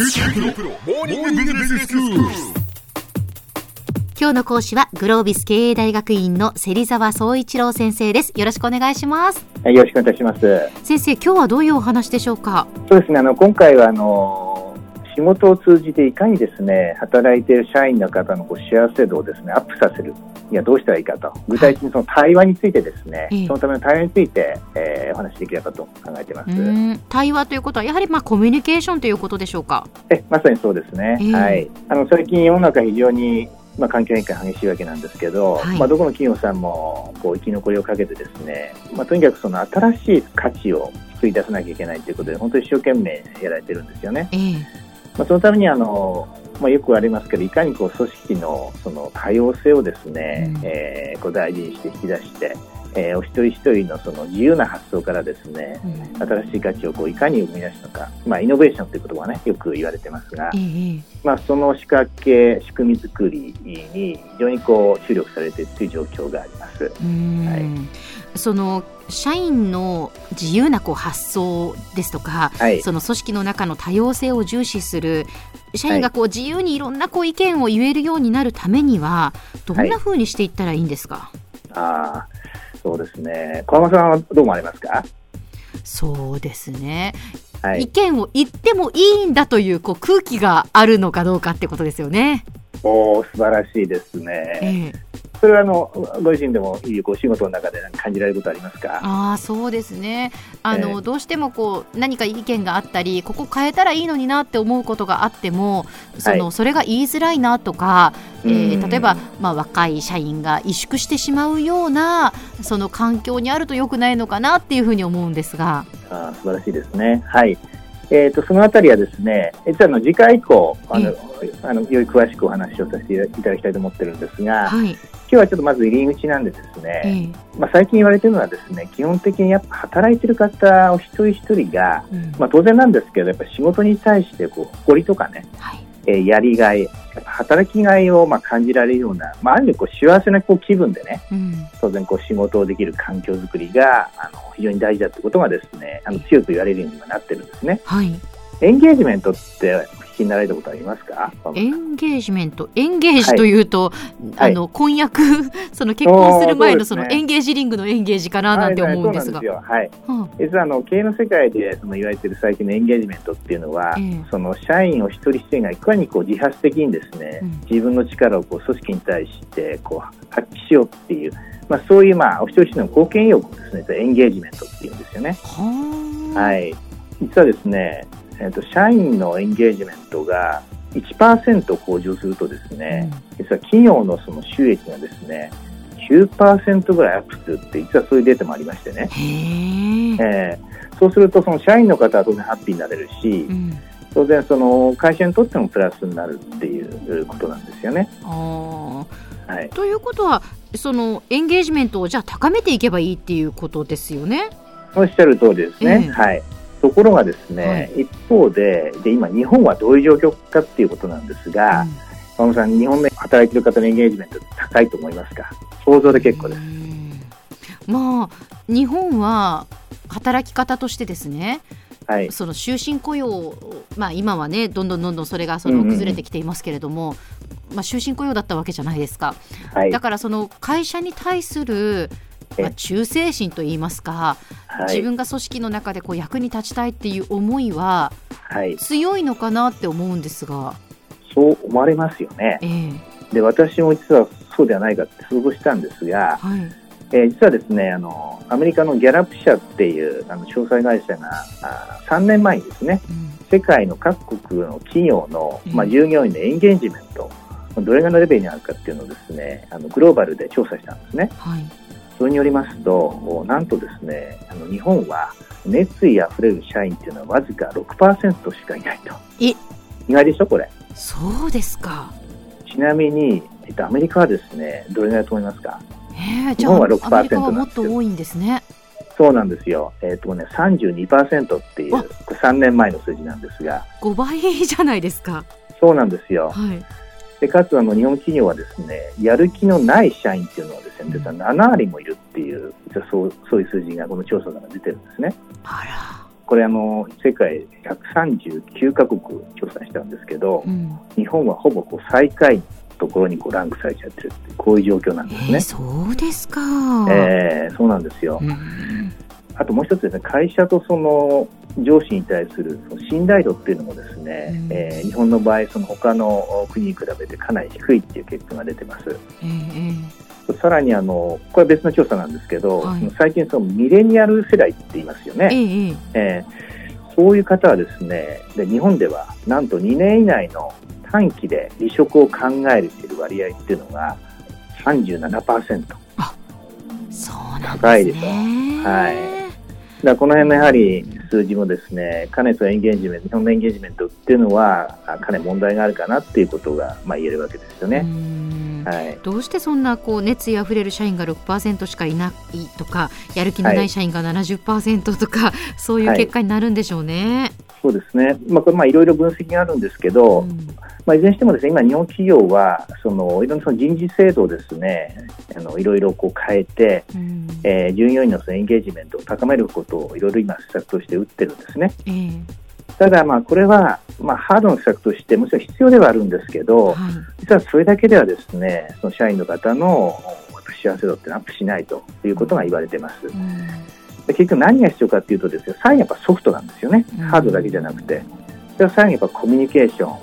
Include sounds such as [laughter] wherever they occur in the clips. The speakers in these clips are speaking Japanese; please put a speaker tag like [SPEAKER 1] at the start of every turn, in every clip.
[SPEAKER 1] 今日の講師はグロービス経営大学院の芹沢総一郎先生です。よろしくお願いします。
[SPEAKER 2] よろしくお願いします。
[SPEAKER 1] 先生今日はどういうお話でしょうか？
[SPEAKER 2] そうですねあの今回はあの仕事を通じていかにですね働いている社員の方のこう幸せ度をですねアップさせる。いやどうしたらいいかと。具体的にその対話についてですね、はい、そのための対話について、えー、お話しできればと考えています。
[SPEAKER 1] 対話ということはやはりまあコミュニケーションということでしょうか？
[SPEAKER 2] えまさにそうですね、えー、はい。あの最近世の中非常にまあ、環境変化激しいわけなんですけど、はい、まあ、どこの企業さんもこう生き残りをかけてですね、まあ、とにかくその新しい価値を作り出さなきゃいけないということで本当に一生懸命やられてるんですよね。えー、まあ、そのためにあのまあ、よくありますけどいかにこう組織のその多様性をですね、うん、えー、こう大事にして引き出して、えー、お一人一人のその自由な発想からですね、うん、新しい価値をこういかに生み出すのか、まあ、イノベーションという言葉はねよく言われてますが、まあ、その仕掛け仕組み作りに非常にこう注力されているという状況があります。は
[SPEAKER 1] い、その社員の自由なこう発想ですとか、はい、その組織の中の多様性を重視する社員がこう自由にいろんなこう意見を言えるようになるためにはどんなふうにしていったらいいんですか、はい、
[SPEAKER 2] あそうですね。小浜さんはどう思われますか？
[SPEAKER 1] そうですね、はい、意見を言ってもいいんだというこう空気があるのかどうかってことですよね。
[SPEAKER 2] お素晴らしいですね。ええそれはあのご自身でもいいお仕事の中で感じられることありますか？
[SPEAKER 1] あそうですね。あの、えー、どうしてもこう何か意見があったりここ変えたらいいのになって思うことがあってもその、はい、それが言いづらいなとか、えー、例えば、まあ、若い社員が萎縮してしまうようなその環境にあるとよくないのかなっていうふうに思うんですが。
[SPEAKER 2] あ素晴らしいですね。はいえーと、そのあたりはですね、実はの次回以降あの、あのより詳しくお話をさせていただきたいと思ってるんですが、はい、今日はちょっとまず入り口なんでですね、まあ、最近言われているのはですね基本的にやっぱ働いてる方お一人一人が、うん、まあ、当然なんですけどやっぱ仕事に対してこう誇りとかね、はい、えー、やりがい働きがいをまあ感じられるような、まあ、ある意味こう幸せなこう気分でね、うん、当然こう仕事をできる環境づくりがあの非常に大事だということがですねあの強く言われるようになってるんですね。はいエンゲージメントってきになられたことありますか？
[SPEAKER 1] エンゲージメント。エンゲージというと、はい、あの婚約 [laughs] その結婚する前のそのエンゲージリングのエンゲージかななんて思うんですが、
[SPEAKER 2] はい、実はあの経営の世界でその言われている最近のエンゲージメントっていうのは、えー、その社員を一人一人がいかにこう自発的にですね、うん、自分の力をこう組織に対してこう発揮しようっていう、まあ、そういうまあお一人一人の貢献意欲をですねエンゲージメントっていうんですよね。はい、実はですねえーと、社員のエンゲージメントが1%向上するとですね、うん、実は企業のその収益がですね9%ぐらいアップするって実はそういうデータもありましてね、えー、そうするとその社員の方は当然ハッピーになれるし、うん、当然その会社にとってもプラスになるっていうことなんですよね。
[SPEAKER 1] はい、ということはそのエンゲージメントをじゃあ高めていけばいいっていうことですよね。
[SPEAKER 2] おっしゃる通りですね。えー、はいところがですね、はい、一方でで今、日本はどういう状況かっていうことなんですが、うん、さん、日本で働いている方のエンゲージメント高いと思いますか？想像で結構です。
[SPEAKER 1] まあ、日本は働き方としてですね、はい、その終身雇用、まあ、今はねどんどんどんどんそれがその崩れてきていますけれども、うんうん、まあ、終身雇用だったわけじゃないですか、はい、だからその会社に対するまあ、忠誠心といいますか、はい、自分が組織の中でこう役に立ちたいっていう思いは強いのかなって思うんですが、
[SPEAKER 2] そう思われますよね、えー、で私も実はそうではないかって想像したんですが、はい。えー、実はですねあのアメリカのギャラップ社っていうあの詳細会社があ3年前にですね、うん、世界の各国の企業の、まあ、従業員のエンゲージメント、どれぐらいのレベルにあるかっていうのをですねあのグローバルで調査したんですね。はいそれによりますと、なんとですね、あの日本は熱意あふれる社員っていうのはわずか6%しかいないと。意外でしょ、これ。
[SPEAKER 1] そうですか。
[SPEAKER 2] ちなみに、えっと、アメリカはですね、どれぐらいと思いますか？
[SPEAKER 1] えー、じゃあ、日本は6%アメリカはもっと多いんですね。
[SPEAKER 2] そうなんですよ。えっ、ー、とね、32%っていう、3年前の数字なんですが。
[SPEAKER 1] 5倍じゃないですか。
[SPEAKER 2] そうなんですよ。はい。でかつあの日本企業はですねやる気のない社員っていうのはですね7割もいるっていうそうそういう数字がこの調査から出てるんですね。これあの世界139カ国調査したんですけど、うん、日本はほぼこう最下位のところにこうランクされちゃってるこういう状況なんですね。えー、
[SPEAKER 1] そうですか。
[SPEAKER 2] えー、そうなんですよ。うん、あともう一つですね、会社とその上司に対するその信頼度っていうのもですね、うん、えー、日本の場合、その他の国に比べてかなり低いっていう結果が出てます。えーさらにあのこれは別の調査なんですけど、はい、最近そのミレニアル世代って言いますよね、ええー、そういう方はですねで日本ではなんと2年以内の短期で離職を考えている割合っていうのが37%あ
[SPEAKER 1] そうなんです、ね、
[SPEAKER 2] 高いでしょ。はい。だこの辺のやはり数字もですね、かねとエンゲージメント、日本のエンゲージメントっていうのは、かなり問題があるかなっていうことが、まあ、言えるわけですよね。
[SPEAKER 1] はい、どうしてそんなこう熱意あふれる社員が6%しかいないとかやる気のない社員が70%とか、はい、そういう結果になるんでしょうね。はい、
[SPEAKER 2] そうですね、まあ、これまあいろいろ分析があるんですけど、うん、まあ、いずれにしてもですね今、日本企業はそのいろんなその人事制度をですねあのいろいろこう変えて、うん、えー、従業員のそのエンゲージメントを高めることをいろいろ今、施策として打ってるんですね。えーただ、まあ、これは、まあ、ハードの施策としてもちろん必要ではあるんですけど、はい、実はそれだけではですねその社員の方の幸せ度ってアップしないということが言われています。うん、で結局何が必要かというとですね最後やっぱソフトなんですよね、うん、ハードだけじゃなくて。それは最後やっぱコミュニケーショ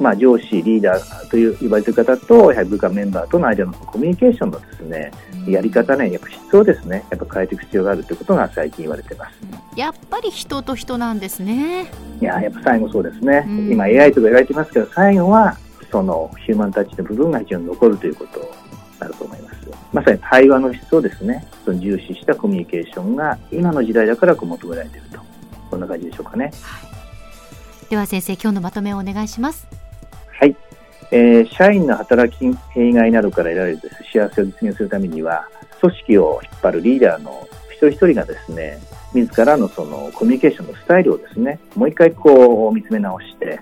[SPEAKER 2] ン、まあ、上司、リーダーという言われている方と、やはり部下メンバーとの間のコミュニケーションのですね、やり方ね、やっぱ質をですね、やっぱ変えていく必要があるということが最近言われてます。
[SPEAKER 1] やっぱり人と人なんですね。
[SPEAKER 2] いや、やっぱ最後そうですね。うん、今 AI とか言われてますけど、最後はそのヒューマンタッチの部分が非常に残るということになると思います。まさに対話の質をですね、その重視したコミュニケーションが今の時代だからこう求められていると。こんな感じでしょうかね。はい、
[SPEAKER 1] では先生、今日のまとめをお願いします。
[SPEAKER 2] はい。えー、社員の働き弊害などから得られる幸せを実現するためには、組織を引っ張るリーダーの一人一人がですね、自らのそのコミュニケーションのスタイルをですね、もう一回こう見つめ直して、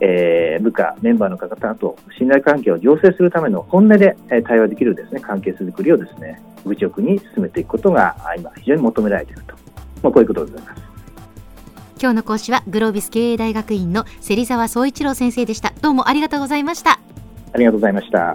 [SPEAKER 2] えー、部下、メンバーの方と信頼関係を醸成するための本音で対話できるですね関係づくりをですね愚直に進めていくことが今非常に求められていると、まあ、こういうことでございます。
[SPEAKER 1] 今日の講師はグロービス経営大学院の芹沢宗一郎先生でした。どうもありがとうございました。
[SPEAKER 2] ありがとうございました